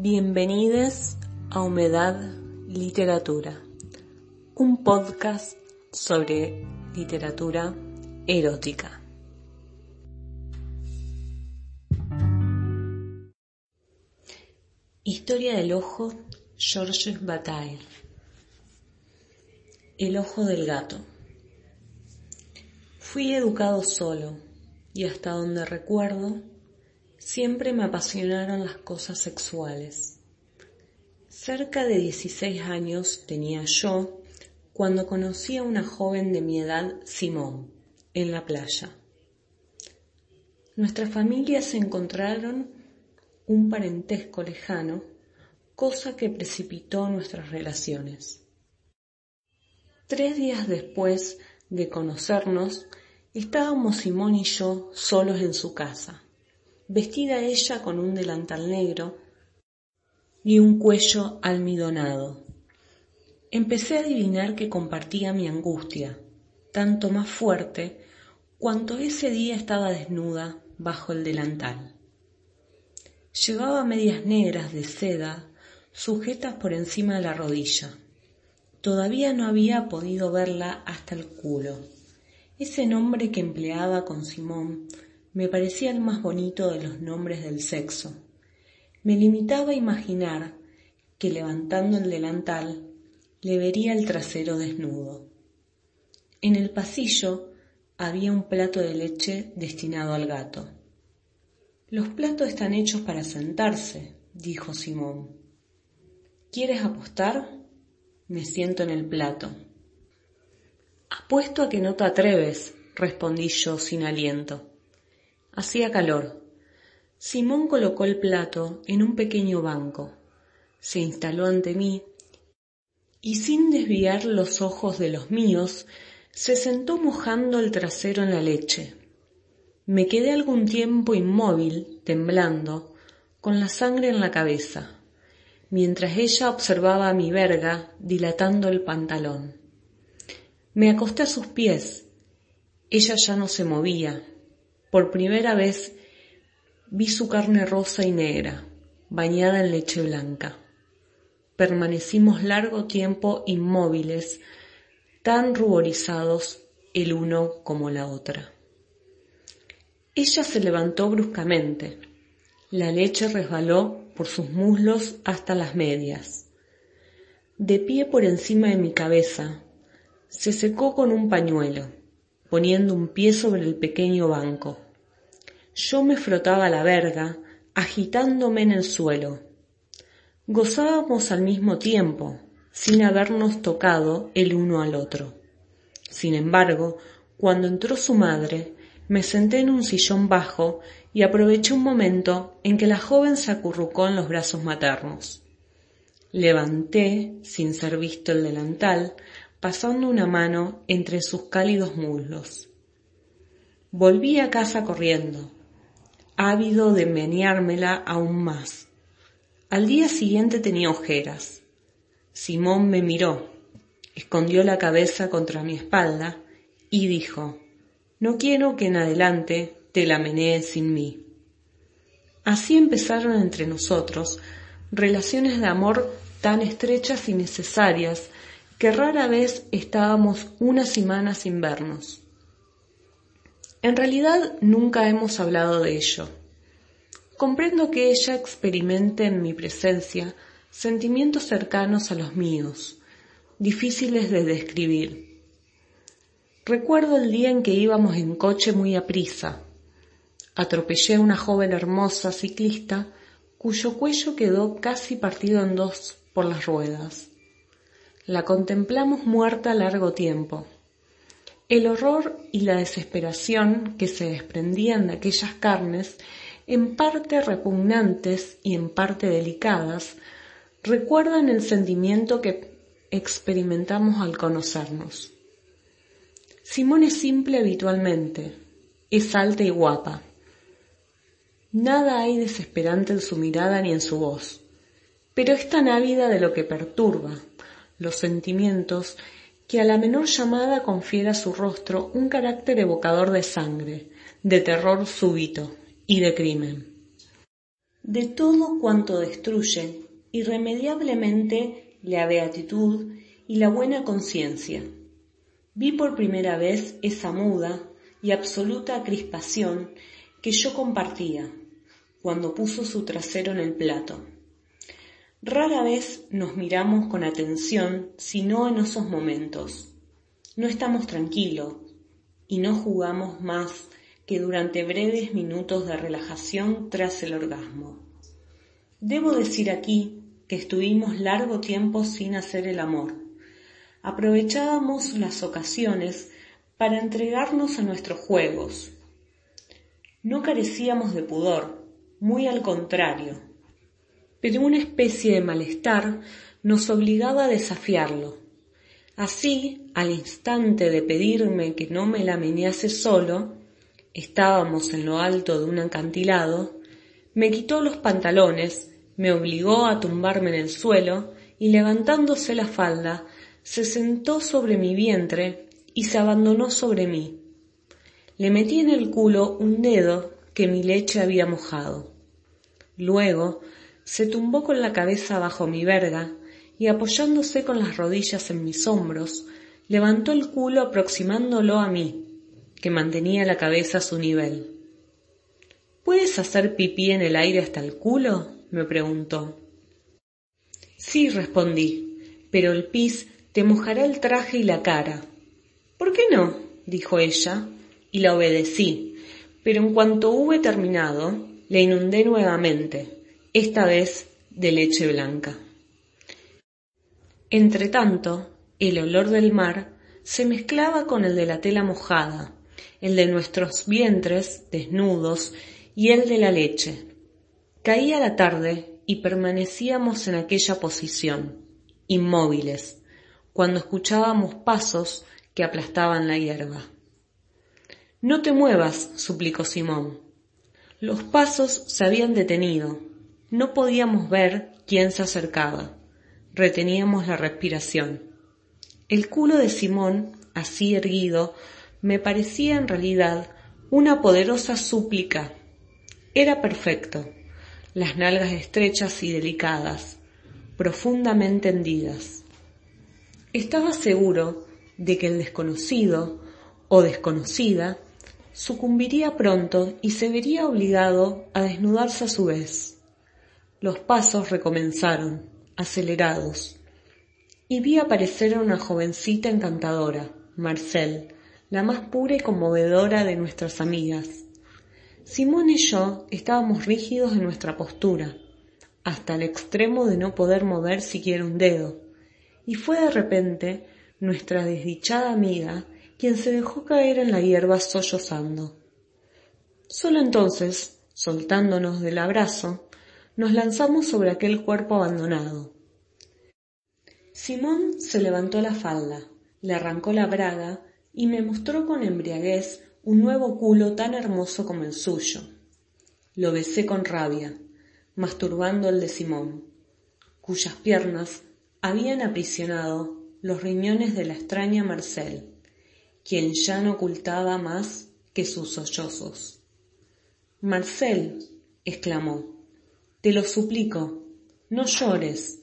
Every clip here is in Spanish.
Bienvenidos a Humedad Literatura, un podcast sobre literatura erótica. Historia del ojo, Georges Bataille. El ojo del gato. Fui educado solo y hasta donde recuerdo, siempre me apasionaron las cosas sexuales. Cerca de 16 años tenía yo cuando conocí a una joven de mi edad, Simón, en la playa. Nuestras familias se encontraron un parentesco lejano, cosa que precipitó nuestras relaciones. Tres días después de conocernos, estábamos Simón y yo solos en su casa, vestida ella con un delantal negro y un cuello almidonado. Empecé a adivinar que compartía mi angustia, tanto más fuerte cuanto ese día estaba desnuda bajo el delantal. Llevaba medias negras de seda sujetas por encima de la rodilla. Todavía no había podido verla hasta el culo. Ese nombre que empleaba con Simón me parecía el más bonito de los nombres del sexo. Me limitaba a imaginar que levantando el delantal le vería el trasero desnudo. En el pasillo había un plato de leche destinado al gato. Los platos están hechos para sentarse, dijo Simón. ¿Quieres apostar? Me siento en el plato. Apuesto a que no te atreves, respondí yo sin aliento. Hacía calor. Simón colocó el plato en un pequeño banco, se instaló ante mí y sin desviar los ojos de los míos, se sentó mojando el trasero en la leche. Me quedé algún tiempo inmóvil, temblando, con la sangre en la cabeza, mientras ella observaba mi verga dilatando el pantalón. Me acosté a sus pies. Ella ya no se movía. Por primera vez vi su carne rosa y negra, bañada en leche blanca. Permanecimos largo tiempo inmóviles, tan ruborizados el uno como la otra. Ella se levantó bruscamente. La leche resbaló por sus muslos hasta las medias. De pie por encima de mi cabeza, se secó con un pañuelo, poniendo un pie sobre el pequeño banco. Yo me frotaba la verga, agitándome en el suelo. Gozábamos al mismo tiempo, sin habernos tocado el uno al otro. Sin embargo, cuando entró su madre, me senté en un sillón bajo y aproveché un momento en que la joven se acurrucó en los brazos maternos. Levanté, sin ser visto el delantal, pasando una mano entre sus cálidos muslos. Volví a casa corriendo, ávido de meneármela aún más. Al día siguiente tenía ojeras. Simón me miró, escondió la cabeza contra mi espalda y dijo no quiero que en adelante te la menees sin mí. Así empezaron entre nosotros relaciones de amor tan estrechas y necesarias que rara vez estábamos una semana sin vernos. En realidad nunca hemos hablado de ello. Comprendo que ella experimente en mi presencia sentimientos cercanos a los míos, difíciles de describir. Recuerdo el día en que íbamos en coche muy a prisa. Atropellé a una joven hermosa ciclista cuyo cuello quedó casi partido en dos por las ruedas. La contemplamos muerta largo tiempo. El horror y la desesperación que se desprendían de aquellas carnes, en parte repugnantes y en parte delicadas, recuerdan el sentimiento que experimentamos al conocernos. Simón es simple habitualmente, es alta y guapa. Nada hay desesperante en su mirada ni en su voz, pero es tan ávida de lo que perturba, los sentimientos, que a la menor llamada confiere a su rostro un carácter evocador de sangre, de terror súbito y de crimen. de todo cuanto destruye irremediablemente la beatitud y la buena conciencia. Vi por primera vez esa muda y absoluta crispación que yo compartía cuando puso su trasero en el plato. Rara vez nos miramos con atención, sino en esos momentos. No estamos tranquilos y no jugamos más que durante breves minutos de relajación tras el orgasmo. Debo decir aquí que estuvimos largo tiempo sin hacer el amor. Aprovechábamos las ocasiones para entregarnos a nuestros juegos. No carecíamos de pudor, muy al contrario, pero una especie de malestar nos obligaba a desafiarlo. Así, al instante de pedirme que no me la solo, estábamos en lo alto de un acantilado, me quitó los pantalones, me obligó a tumbarme en el suelo y levantándose la falda, se sentó sobre mi vientre y se abandonó sobre mí. Le metí en el culo un dedo que mi leche había mojado. Luego se tumbó con la cabeza bajo mi verga y apoyándose con las rodillas en mis hombros, levantó el culo aproximándolo a mí, que mantenía la cabeza a su nivel. ¿Puedes hacer pipí en el aire hasta el culo? me preguntó. Sí, respondí, pero el pis te mojará el traje y la cara. ¿Por qué no? dijo ella, y la obedecí, pero en cuanto hube terminado, le inundé nuevamente esta vez de leche blanca. Entretanto, el olor del mar se mezclaba con el de la tela mojada, el de nuestros vientres desnudos y el de la leche. Caía la tarde y permanecíamos en aquella posición, inmóviles, cuando escuchábamos pasos que aplastaban la hierba. No te muevas, suplicó Simón. Los pasos se habían detenido no podíamos ver quién se acercaba. Reteníamos la respiración. El culo de Simón, así erguido, me parecía en realidad una poderosa súplica. Era perfecto, las nalgas estrechas y delicadas, profundamente hendidas. Estaba seguro de que el desconocido o desconocida sucumbiría pronto y se vería obligado a desnudarse a su vez. Los pasos recomenzaron, acelerados, y vi aparecer a una jovencita encantadora, Marcel, la más pura y conmovedora de nuestras amigas. Simón y yo estábamos rígidos en nuestra postura, hasta el extremo de no poder mover siquiera un dedo, y fue de repente nuestra desdichada amiga quien se dejó caer en la hierba sollozando. Solo entonces, soltándonos del abrazo, nos lanzamos sobre aquel cuerpo abandonado. Simón se levantó la falda, le arrancó la braga y me mostró con embriaguez un nuevo culo tan hermoso como el suyo. Lo besé con rabia, masturbando el de Simón, cuyas piernas habían aprisionado los riñones de la extraña Marcel, quien ya no ocultaba más que sus sollozos. Marcel, exclamó, te lo suplico, no llores,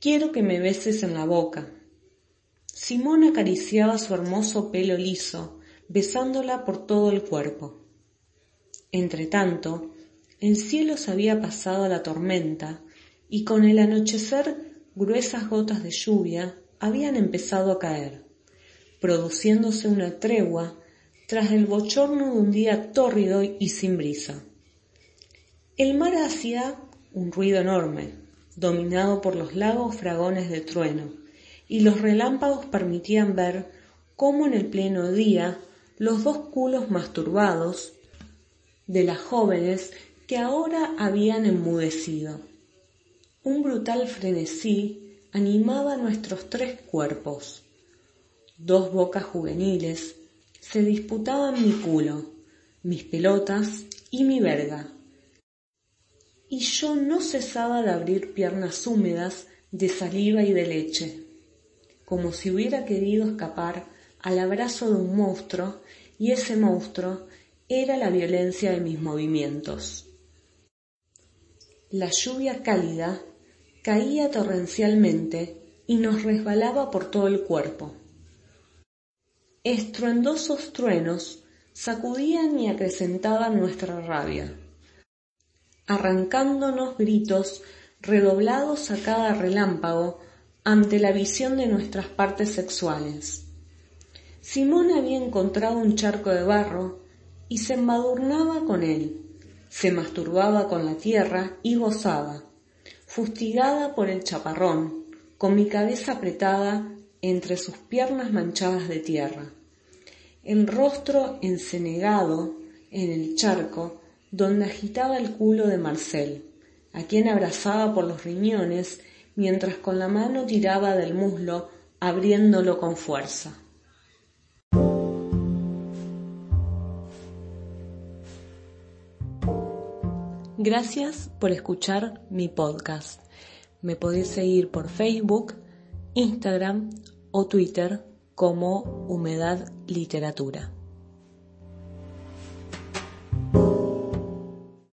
quiero que me beses en la boca. Simón acariciaba su hermoso pelo liso, besándola por todo el cuerpo. Entretanto, el cielo se había pasado a la tormenta y con el anochecer gruesas gotas de lluvia habían empezado a caer, produciéndose una tregua tras el bochorno de un día tórrido y sin brisa. El mar hacía un ruido enorme, dominado por los lagos fragones de trueno, y los relámpagos permitían ver cómo en el pleno día los dos culos masturbados de las jóvenes que ahora habían enmudecido. Un brutal frenesí animaba nuestros tres cuerpos. Dos bocas juveniles se disputaban mi culo, mis pelotas y mi verga y yo no cesaba de abrir piernas húmedas de saliva y de leche, como si hubiera querido escapar al abrazo de un monstruo y ese monstruo era la violencia de mis movimientos. la lluvia cálida caía torrencialmente y nos resbalaba por todo el cuerpo. Estruendosos truenos sacudían y acrecentaban nuestra rabia, arrancándonos gritos redoblados a cada relámpago ante la visión de nuestras partes sexuales. Simón había encontrado un charco de barro y se embadurnaba con él, se masturbaba con la tierra y gozaba, fustigada por el chaparrón, con mi cabeza apretada entre sus piernas manchadas de tierra, el rostro encenegado en el charco donde agitaba el culo de Marcel, a quien abrazaba por los riñones mientras con la mano tiraba del muslo abriéndolo con fuerza. Gracias por escuchar mi podcast. Me podéis seguir por Facebook, Instagram o Twitter como Humedad Literatura.